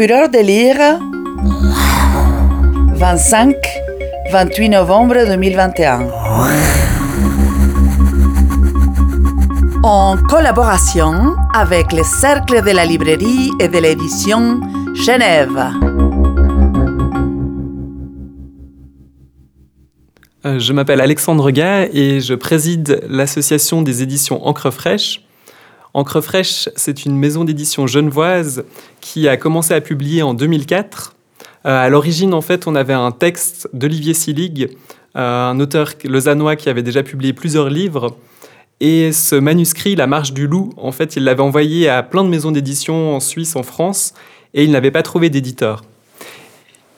Fureur de lire 25-28 novembre 2021. En collaboration avec le Cercle de la librairie et de l'édition Genève. Euh, je m'appelle Alexandre Gay et je préside l'association des éditions Encre Fraîche. Encre Fraîche, c'est une maison d'édition genevoise qui a commencé à publier en 2004. Euh, à l'origine, en fait, on avait un texte d'Olivier Silig, euh, un auteur lausannois qui avait déjà publié plusieurs livres. Et ce manuscrit, La Marche du Loup, en fait, il l'avait envoyé à plein de maisons d'édition en Suisse, en France, et il n'avait pas trouvé d'éditeur.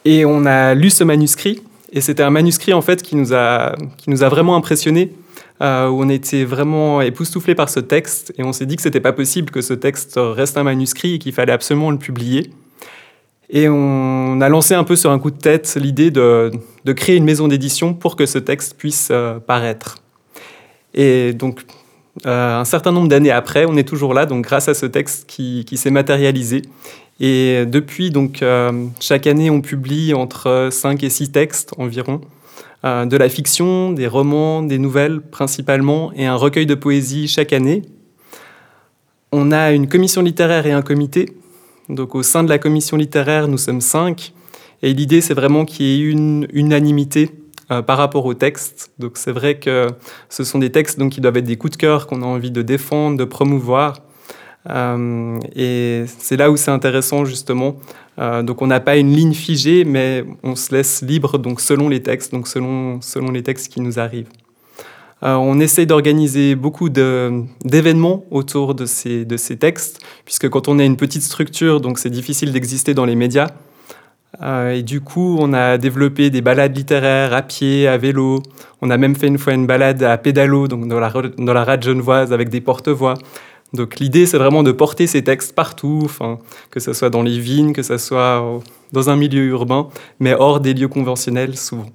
Et on a lu ce manuscrit et c'était un manuscrit en fait qui nous a, qui nous a vraiment impressionnés, euh, où on était vraiment époustouflés par ce texte et on s'est dit que c'était pas possible que ce texte reste un manuscrit et qu'il fallait absolument le publier. Et on a lancé un peu sur un coup de tête l'idée de, créer une maison d'édition pour que ce texte puisse euh, paraître. Et donc, euh, un certain nombre d'années après, on est toujours là, donc grâce à ce texte qui, s'est matérialisé et depuis, donc, chaque année, on publie entre 5 et 6 textes environ, euh, de la fiction, des romans, des nouvelles principalement, et un recueil de poésie chaque année. On a une commission littéraire et un comité. Donc, au sein de la commission littéraire, nous sommes 5. Et l'idée, c'est vraiment qu'il y ait une unanimité euh, par rapport aux textes. Donc, c'est vrai que ce sont des textes donc, qui doivent être des coups de cœur qu'on a envie de défendre, de promouvoir. Euh, et c'est là où c'est intéressant justement. Euh, donc on n'a pas une ligne figée, mais on se laisse libre donc selon les textes, donc selon, selon les textes qui nous arrivent. Euh, on essaie d'organiser beaucoup d'événements autour de ces, de ces textes, puisque quand on est une petite structure, donc c'est difficile d'exister dans les médias. et du coup, on a développé des balades littéraires à pied, à vélo. On a même fait une fois une balade à pédalo, donc dans la, dans la rade genevoise avec des porte-voix. Donc l'idée, c'est vraiment de porter ces textes partout, que ce soit dans les vignes, que ce soit dans un milieu urbain, mais hors des lieux conventionnels souvent.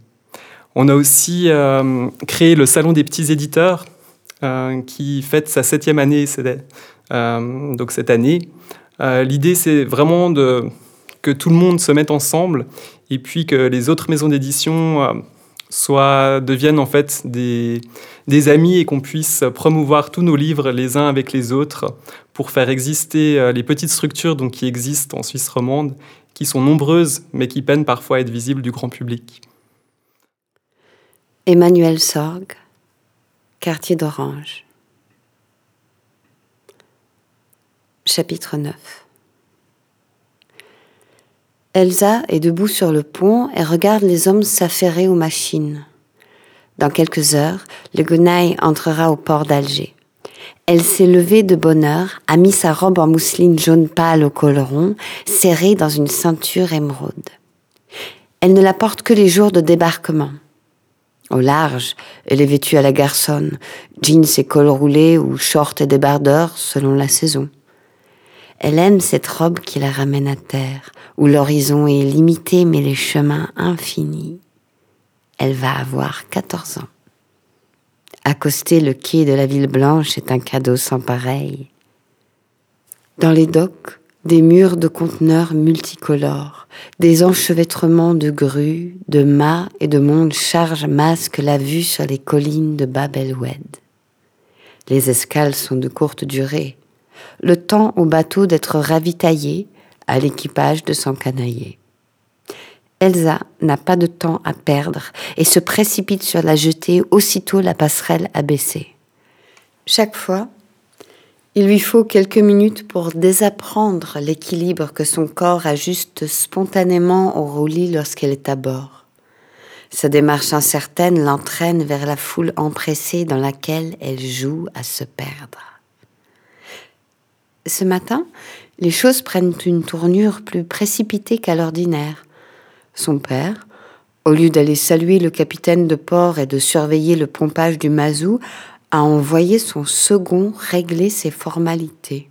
On a aussi euh, créé le Salon des petits éditeurs, euh, qui fête sa septième année euh, cette année. l'idée, c'est vraiment que tout le monde se mette ensemble et puis que les autres maisons d'édition soit deviennent en fait des, des amis et qu'on puisse promouvoir tous nos livres les uns avec les autres pour faire exister euh, les petites structures donc, qui existent en Suisse romande, qui sont nombreuses mais qui peinent parfois à être visibles du grand public. Emmanuel Sorg, quartier d'Orange. Chapitre 9 Elsa est debout sur le pont et regarde les hommes s'affairer aux machines. Dans quelques heures, le Gonaï entrera au port d'Alger. Elle s'est levée de bonne heure, a mis sa robe en mousseline jaune pâle au col rond, serrée dans une ceinture émeraude. Elle ne la porte que les jours de débarquement. Au large, elle est vêtue à la garçonne, jeans et col roulé ou shorts et débardeurs selon la saison. Elle aime cette robe qui la ramène à terre, où l'horizon est limité mais les chemins infinis. Elle va avoir 14 ans. Accoster le quai de la ville blanche est un cadeau sans pareil. Dans les docks, des murs de conteneurs multicolores, des enchevêtrements de grues, de mâts et de mondes charges masquent la vue sur les collines de Bab el-Oued. Les escales sont de courte durée, le temps au bateau d'être ravitaillé, à l'équipage de s'encanailler. Elsa n'a pas de temps à perdre et se précipite sur la jetée aussitôt la passerelle abaissée. Chaque fois, il lui faut quelques minutes pour désapprendre l'équilibre que son corps ajuste spontanément au roulis lorsqu'elle est à bord. Sa démarche incertaine l'entraîne vers la foule empressée dans laquelle elle joue à se perdre. Ce matin, les choses prennent une tournure plus précipitée qu'à l'ordinaire. Son père, au lieu d'aller saluer le capitaine de port et de surveiller le pompage du mazou, a envoyé son second régler ses formalités.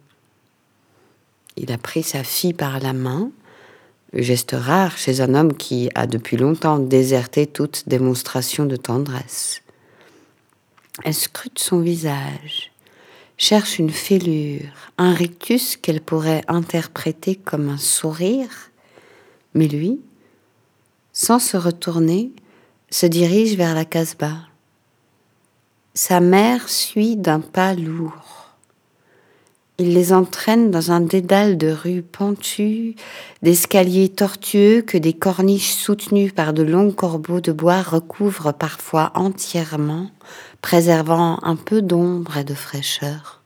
Il a pris sa fille par la main, geste rare chez un homme qui a depuis longtemps déserté toute démonstration de tendresse. Elle scrute son visage cherche une fêlure, un rictus qu'elle pourrait interpréter comme un sourire, mais lui, sans se retourner, se dirige vers la Casbah. Sa mère suit d'un pas lourd. Il les entraîne dans un dédale de rues pentues, d'escaliers tortueux que des corniches soutenues par de longs corbeaux de bois recouvrent parfois entièrement, préservant un peu d'ombre et de fraîcheur.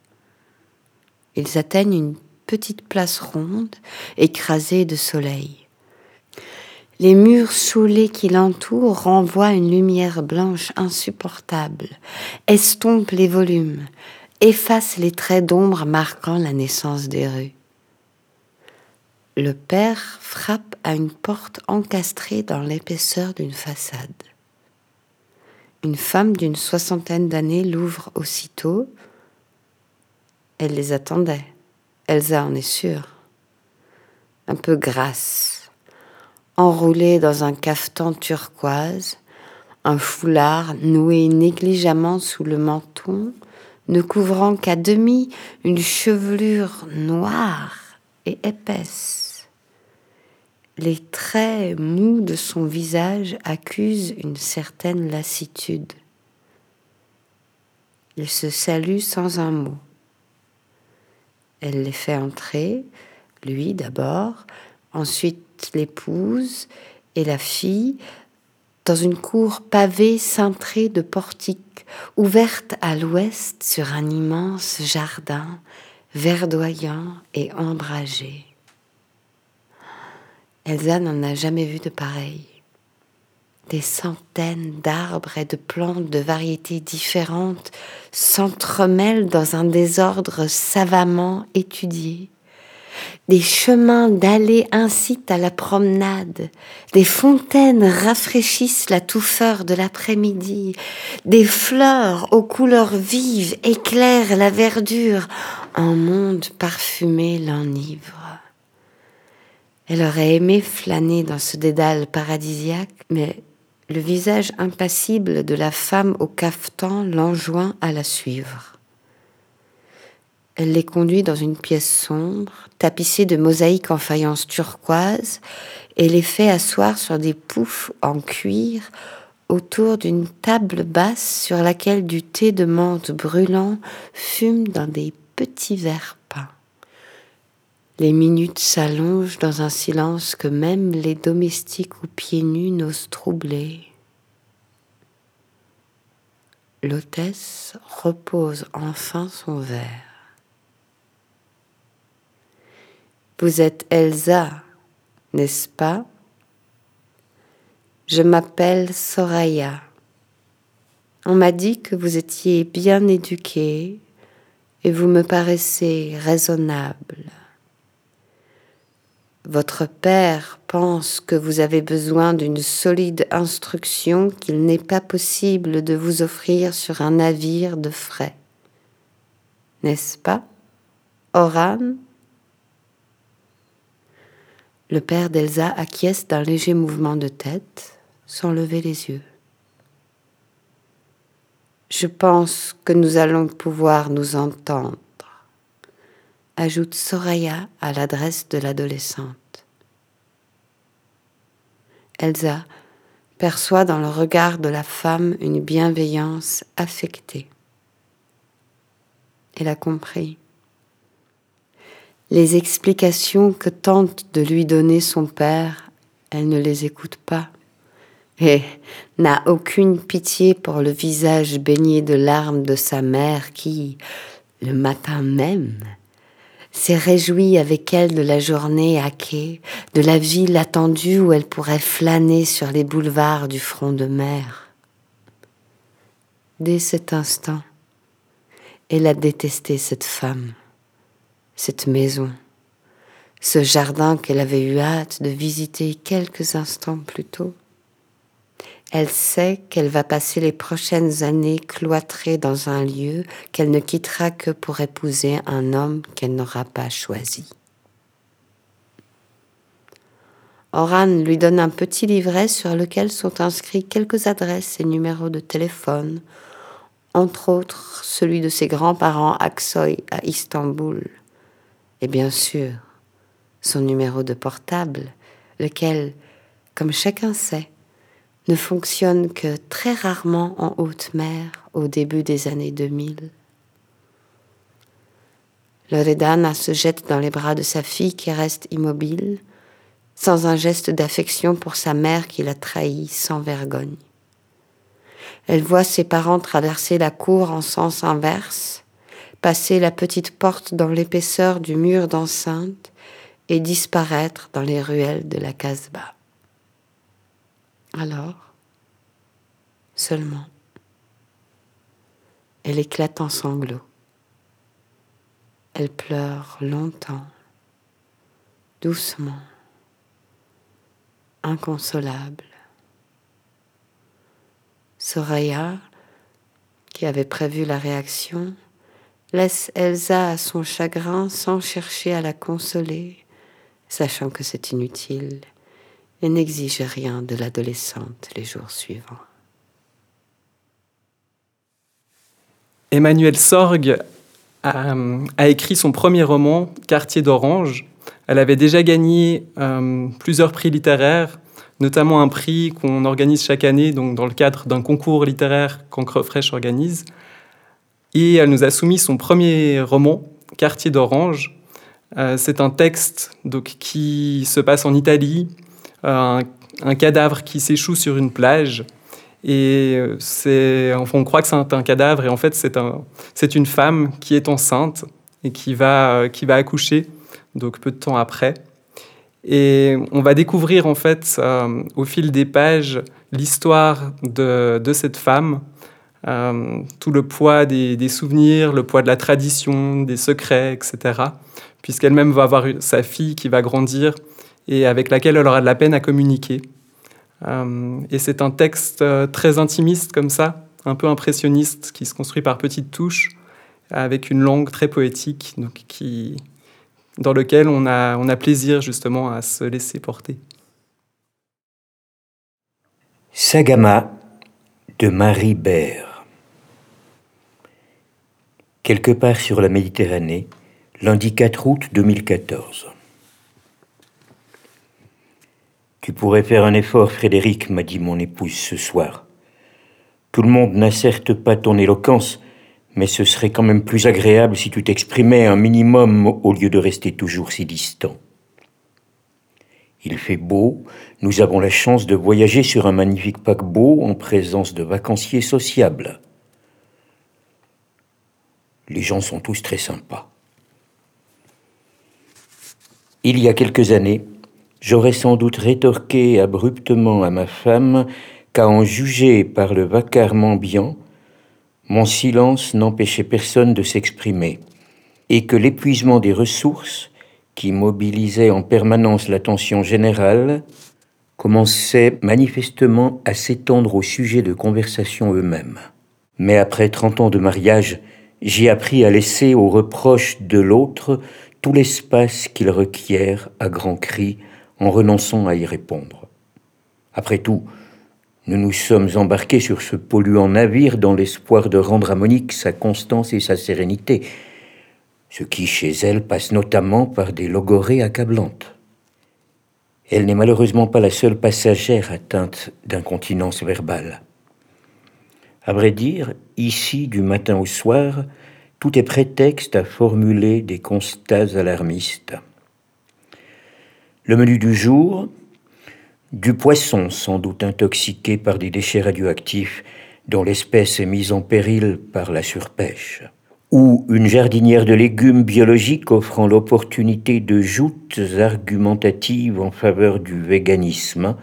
Ils atteignent une petite place ronde, écrasée de soleil. Les murs saoulés qui l'entourent renvoient une lumière blanche insupportable, estompent les volumes, effacent les traits d'ombre marquant la naissance des rues. Le père frappe à une porte encastrée dans l'épaisseur d'une façade. Une femme d'une soixantaine d'années l'ouvre aussitôt. Elle les attendait. Elsa en est sûre. Un peu grasse, enroulé dans un cafetan turquoise, un foulard noué négligemment sous le menton, ne couvrant qu'à demi une chevelure noire et épaisse. Les traits mous de son visage accusent une certaine lassitude. Il se salue sans un mot. Elle les fait entrer, lui d'abord, ensuite l'épouse et la fille dans une cour pavée cintrée de portiques, ouverte à l'ouest sur un immense jardin verdoyant et ombragé. Elsa n'en a jamais vu de pareil. Des centaines d'arbres et de plantes de variétés différentes s'entremêlent dans un désordre savamment étudié. Des chemins d'allées incitent à la promenade, des fontaines rafraîchissent la touffeur de l'après-midi, des fleurs aux couleurs vives éclairent la verdure, un monde parfumé l'enivre. Elle aurait aimé flâner dans ce dédale paradisiaque, mais le visage impassible de la femme au cafetan l'enjoint à la suivre. Elle les conduit dans une pièce sombre, tapissée de mosaïques en faïence turquoise, et les fait asseoir sur des poufs en cuir autour d'une table basse sur laquelle du thé de menthe brûlant fume dans des petits verres peints. Les minutes s'allongent dans un silence que même les domestiques aux pieds nus n'osent troubler. L'hôtesse repose enfin son verre. Vous êtes Elsa, n'est-ce pas? Je m'appelle Soraya. On m'a dit que vous étiez bien éduquée et vous me paraissez raisonnable. Votre père pense que vous avez besoin d'une solide instruction qu'il n'est pas possible de vous offrir sur un navire de frais. N'est-ce pas, Oran le père d'Elsa acquiesce d'un léger mouvement de tête sans lever les yeux. Je pense que nous allons pouvoir nous entendre, ajoute Soraya à l'adresse de l'adolescente. Elsa perçoit dans le regard de la femme une bienveillance affectée. Elle a compris les explications que tente de lui donner son père, elle ne les écoute pas et n'a aucune pitié pour le visage baigné de larmes de sa mère qui, le matin même, s'est réjouie avec elle de la journée à quai, de la ville attendue où elle pourrait flâner sur les boulevards du front de mer. Dès cet instant, elle a détesté cette femme cette maison, ce jardin qu'elle avait eu hâte de visiter quelques instants plus tôt. Elle sait qu'elle va passer les prochaines années cloîtrée dans un lieu qu'elle ne quittera que pour épouser un homme qu'elle n'aura pas choisi. Oran lui donne un petit livret sur lequel sont inscrits quelques adresses et numéros de téléphone, entre autres celui de ses grands-parents Aksoy à Istanbul, et bien sûr son numéro de portable, lequel, comme chacun sait, ne fonctionne que très rarement en haute mer au début des années 2000. Loredana se jette dans les bras de sa fille qui reste immobile, sans un geste d'affection pour sa mère qui l'a trahie sans vergogne. Elle voit ses parents traverser la cour en sens inverse, passer la petite porte dans l'épaisseur du mur d'enceinte et disparaître dans les ruelles de la Casbah. Alors, seulement, elle éclate en sanglots. Elle pleure longtemps, doucement, inconsolable. Soraya, qui avait prévu la réaction, laisse Elsa à son chagrin sans chercher à la consoler, sachant que c'est inutile et n'exige rien de l'adolescente les jours suivants. Emmanuel Sorg a, écrit son premier roman, Quartier d'Orange. Elle avait déjà gagné euh, plusieurs prix littéraires, notamment un prix qu'on organise chaque année donc dans le cadre d'un concours littéraire qu'Encre Fraîche organise. Et elle nous a soumis son premier roman, Quartier d'Orange. Euh, c'est un texte donc, qui se passe en Italie, un, cadavre qui s'échoue sur une plage. Et euh, on croit que c'est un, cadavre, et en fait, c'est, un, c'est une femme qui est enceinte et qui va, accoucher, donc peu de temps après. Et on va découvrir, en fait, euh, au fil des pages, l'histoire de cette femme, euh, tout le poids des, souvenirs, le poids de la tradition, des secrets, etc. Puisqu'elle-même va avoir sa fille qui va grandir et avec laquelle elle aura de la peine à communiquer. Euh, et c'est un texte euh, très intimiste comme ça, un peu impressionniste, qui se construit par petites touches, avec une langue très poétique, donc dans lequel on a, on a plaisir justement à se laisser porter. Sagama de Marie Baird. Quelque part sur la Méditerranée, lundi 4 août 2014. Tu pourrais faire un effort, Frédéric, m'a dit mon épouse ce soir. Tout le monde n'a pas ton éloquence, mais ce serait quand même plus agréable si tu t'exprimais un minimum au lieu de rester toujours si distant. Il fait beau, nous avons la chance de voyager sur un magnifique paquebot en présence de vacanciers sociables. Les gens sont tous très sympas. Il y a quelques années, J'aurais sans doute rétorqué abruptement à ma femme qu'à en juger par le vacarme ambiant, mon silence n'empêchait personne de s'exprimer, et que l'épuisement des ressources, qui mobilisait en permanence l'attention générale, commençait manifestement à s'étendre au sujet de conversation eux-mêmes. Mais après trente ans de mariage, j'ai appris à laisser aux reproches de l'autre tout l'espace qu'il requiert à grands cris en renonçant à y répondre. Après tout, nous nous sommes embarqués sur ce polluant navire dans l'espoir de rendre à Monique sa constance et sa sérénité, ce qui chez elle passe notamment par des logorées accablantes. Elle n'est malheureusement pas la seule passagère atteinte d'incontinence verbale. À vrai dire, ici, du matin au soir, tout est prétexte à formuler des constats alarmistes. Le menu du jour, du poisson sans doute intoxiqué par des déchets radioactifs dont l'espèce est mise en péril par la surpêche, ou une jardinière de légumes biologiques offrant l'opportunité de joutes argumentatives en faveur du véganisme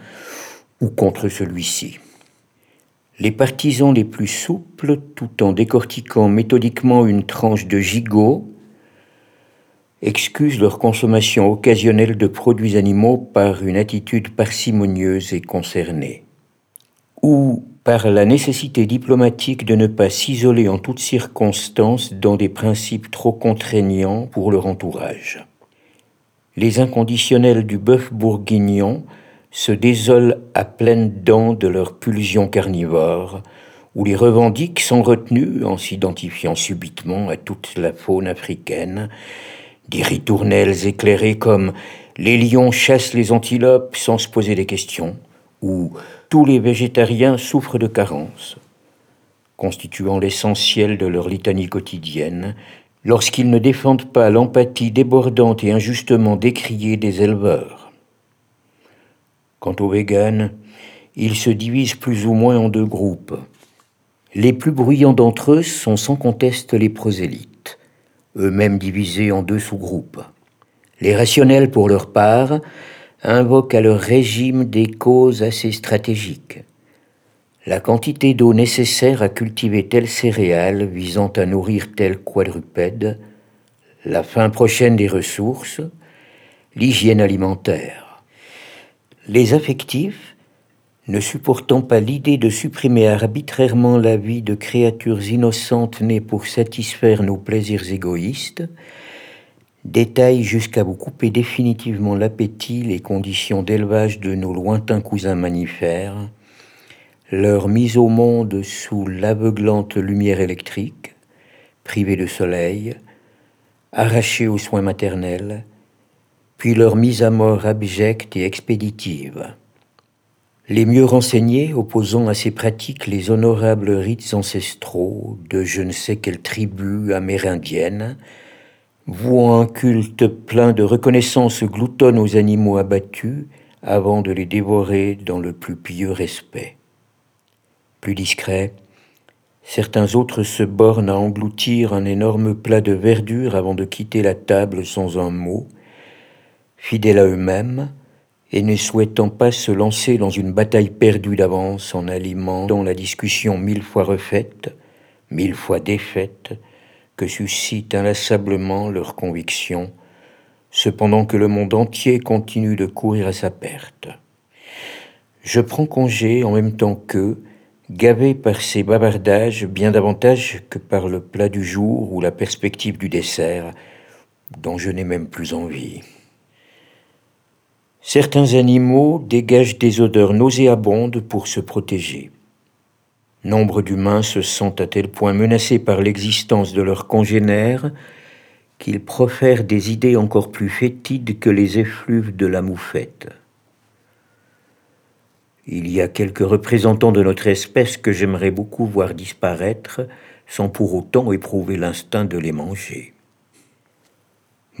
ou contre celui-ci. Les partisans les plus souples, tout en décortiquant méthodiquement une tranche de gigot, excusent leur consommation occasionnelle de produits animaux par une attitude parcimonieuse et concernée, ou par la nécessité diplomatique de ne pas s'isoler en toutes circonstances dans des principes trop contraignants pour leur entourage. Les inconditionnels du bœuf bourguignon se désolent à pleines dents de leur pulsion carnivore, ou les revendiquent sans retenue en s'identifiant subitement à toute la faune africaine, des ritournelles éclairées comme les lions chassent les antilopes sans se poser des questions, ou tous les végétariens souffrent de carences, constituant l'essentiel de leur litanie quotidienne, lorsqu'ils ne défendent pas l'empathie débordante et injustement décriée des éleveurs. Quant aux véganes, ils se divisent plus ou moins en deux groupes. Les plus bruyants d'entre eux sont sans conteste les prosélytes, eux-mêmes divisés en deux sous-groupes. Les rationnels, pour leur part, invoquent à leur régime des causes assez stratégiques. La quantité d'eau nécessaire à cultiver telle céréale visant à nourrir tel quadrupède, la fin prochaine des ressources, l'hygiène alimentaire. Les affectifs, ne supportant pas l'idée de supprimer arbitrairement la vie de créatures innocentes nées pour satisfaire nos plaisirs égoïstes, détaillent jusqu'à vous couper définitivement l'appétit les conditions d'élevage de nos lointains cousins manifères, leur mise au monde sous l'aveuglante lumière électrique, privés de soleil, arrachés aux soins maternels, puis leur mise à mort abjecte et expéditive. Les mieux renseignés, opposant à ces pratiques les honorables rites ancestraux de je ne sais quelle tribu amérindienne, vouant un culte plein de reconnaissance gloutonne aux animaux abattus avant de les dévorer dans le plus pieux respect. Plus discret, certains autres se bornent à engloutir un énorme plat de verdure avant de quitter la table sans un mot, fidèles à eux-mêmes, et ne souhaitant pas se lancer dans une bataille perdue d'avance en alimentant la discussion mille fois refaite, mille fois défaite, que suscite inlassablement leur conviction, cependant que le monde entier continue de courir à sa perte. Je prends congé en même temps qu'eux, gavé par ces bavardages bien davantage que par le plat du jour ou la perspective du dessert, dont je n'ai même plus envie. Certains animaux dégagent des odeurs nauséabondes pour se protéger. Nombre d'humains se sentent à tel point menacés par l'existence de leurs congénères qu'ils profèrent des idées encore plus fétides que les effluves de la moufette. Il y a quelques représentants de notre espèce que j'aimerais beaucoup voir disparaître sans pour autant éprouver l'instinct de les manger.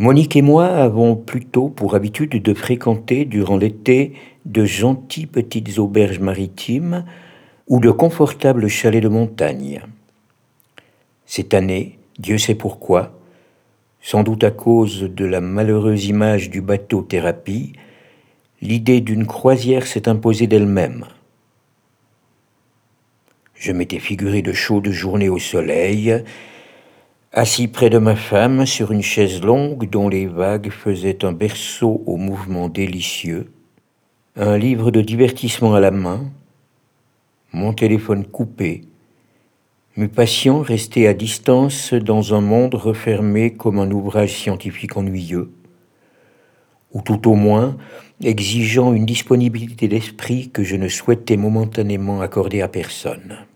Monique et moi avons plutôt pour habitude de fréquenter durant l'été de gentilles petites auberges maritimes ou de confortables chalets de montagne. Cette année, Dieu sait pourquoi, sans doute à cause de la malheureuse image du bateau thérapie, l'idée d'une croisière s'est imposée d'elle-même. Je m'étais figuré de chaudes journées au soleil, Assis près de ma femme sur une chaise longue dont les vagues faisaient un berceau au mouvement délicieux, un livre de divertissement à la main, mon téléphone coupé, mes patients restés à distance dans un monde refermé comme un ouvrage scientifique ennuyeux, ou tout au moins exigeant une disponibilité d'esprit que je ne souhaitais momentanément accorder à personne.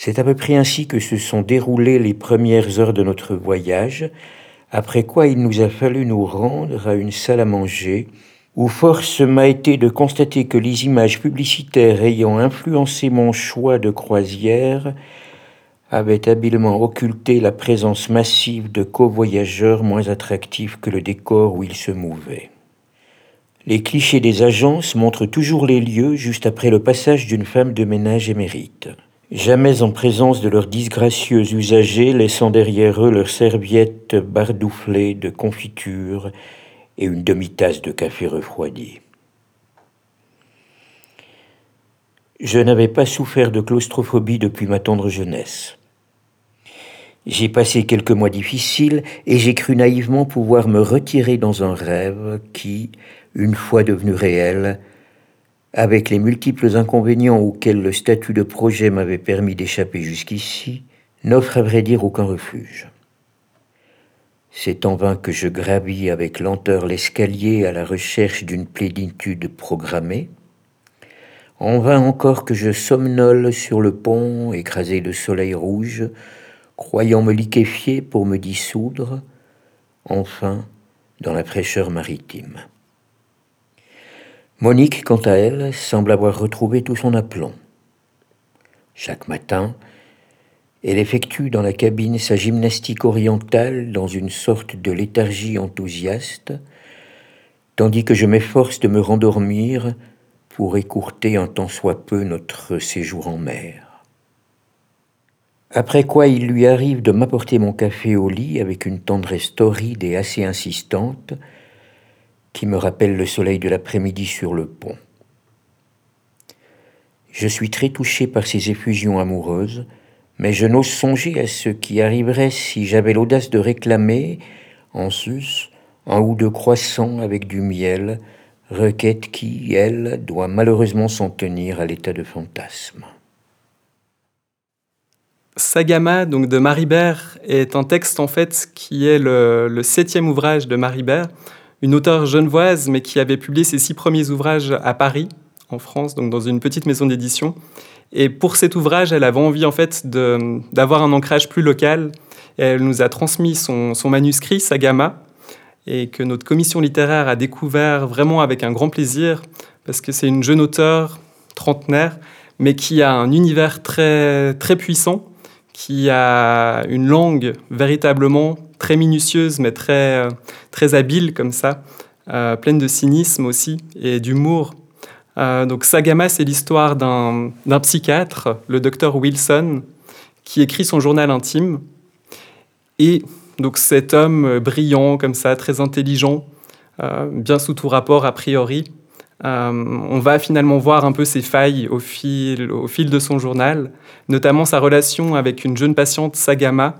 C'est à peu près ainsi que se sont déroulées les premières heures de notre voyage, après quoi il nous a fallu nous rendre à une salle à manger, où force m'a été de constater que les images publicitaires ayant influencé mon choix de croisière avaient habilement occulté la présence massive de covoyageurs moins attractifs que le décor où ils se mouvaient. Les clichés des agences montrent toujours les lieux juste après le passage d'une femme de ménage émérite jamais en présence de leurs disgracieux usagers, laissant derrière eux leurs serviettes bardouflées de confiture et une demi-tasse de café refroidi. Je n'avais pas souffert de claustrophobie depuis ma tendre jeunesse. J'ai passé quelques mois difficiles et j'ai cru naïvement pouvoir me retirer dans un rêve qui, une fois devenu réel, avec les multiples inconvénients auxquels le statut de projet m'avait permis d'échapper jusqu'ici, n'offre à vrai dire aucun refuge. C'est en vain que je gravis avec lenteur l'escalier à la recherche d'une plénitude programmée. En vain encore que je somnole sur le pont, écrasé de soleil rouge, croyant me liquéfier pour me dissoudre, enfin dans la fraîcheur maritime. Monique, quant à elle, semble avoir retrouvé tout son aplomb. Chaque matin, elle effectue dans la cabine sa gymnastique orientale dans une sorte de léthargie enthousiaste, tandis que je m'efforce de me rendormir pour écourter un tant soit peu notre séjour en mer. Après quoi il lui arrive de m'apporter mon café au lit avec une tendresse torride et assez insistante me rappelle le soleil de l'après-midi sur le pont. Je suis très touché par ces effusions amoureuses, mais je n'ose songer à ce qui arriverait si j'avais l'audace de réclamer, en sus, un ou deux croissants avec du miel, requête qui, elle, doit malheureusement s'en tenir à l'état de fantasme. Sagama donc de Maribert est un texte en fait qui est le, septième ouvrage de Maribert, une auteure genevoise mais qui avait publié ses six premiers ouvrages à Paris, en France, donc dans une petite maison d'édition. Et pour cet ouvrage, elle avait envie en fait d'avoir un ancrage plus local. elle nous a transmis son, son manuscrit Sagama, et que notre commission littéraire a découvert vraiment avec un grand plaisir, parce que c'est une jeune auteure trentenaire, mais qui a un univers très, très puissant, qui a une langue véritablement très minutieuse, mais très, très habile comme ça, euh, pleine de cynisme aussi et d'humour. Euh, donc Sagama, c'est l'histoire d'un psychiatre, le docteur Wilson, qui écrit son journal intime et donc cet homme euh, brillant comme ça, très intelligent, euh, bien sous tout rapport a priori, euh, on va finalement voir un peu ses failles au fil, au fil de son journal, notamment sa relation avec une jeune patiente, Sagama,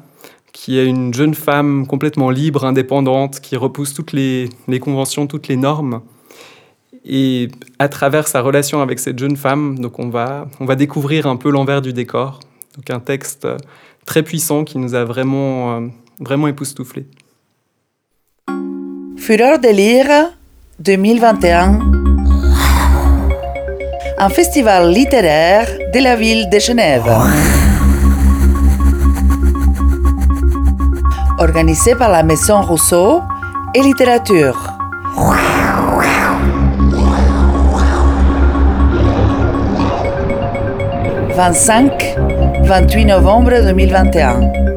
qui est une jeune femme complètement libre, indépendante, qui repousse toutes les, conventions, toutes les normes. Et à travers sa relation avec cette jeune femme, donc on va, on va découvrir un peu l'envers du décor. Donc un texte très puissant qui nous a vraiment vraiment époustouflé. Fureur de lire 2021. Un festival littéraire de la ville de Genève. Organisé par la Maison Rousseau et Littérature. 25-28 novembre 2021.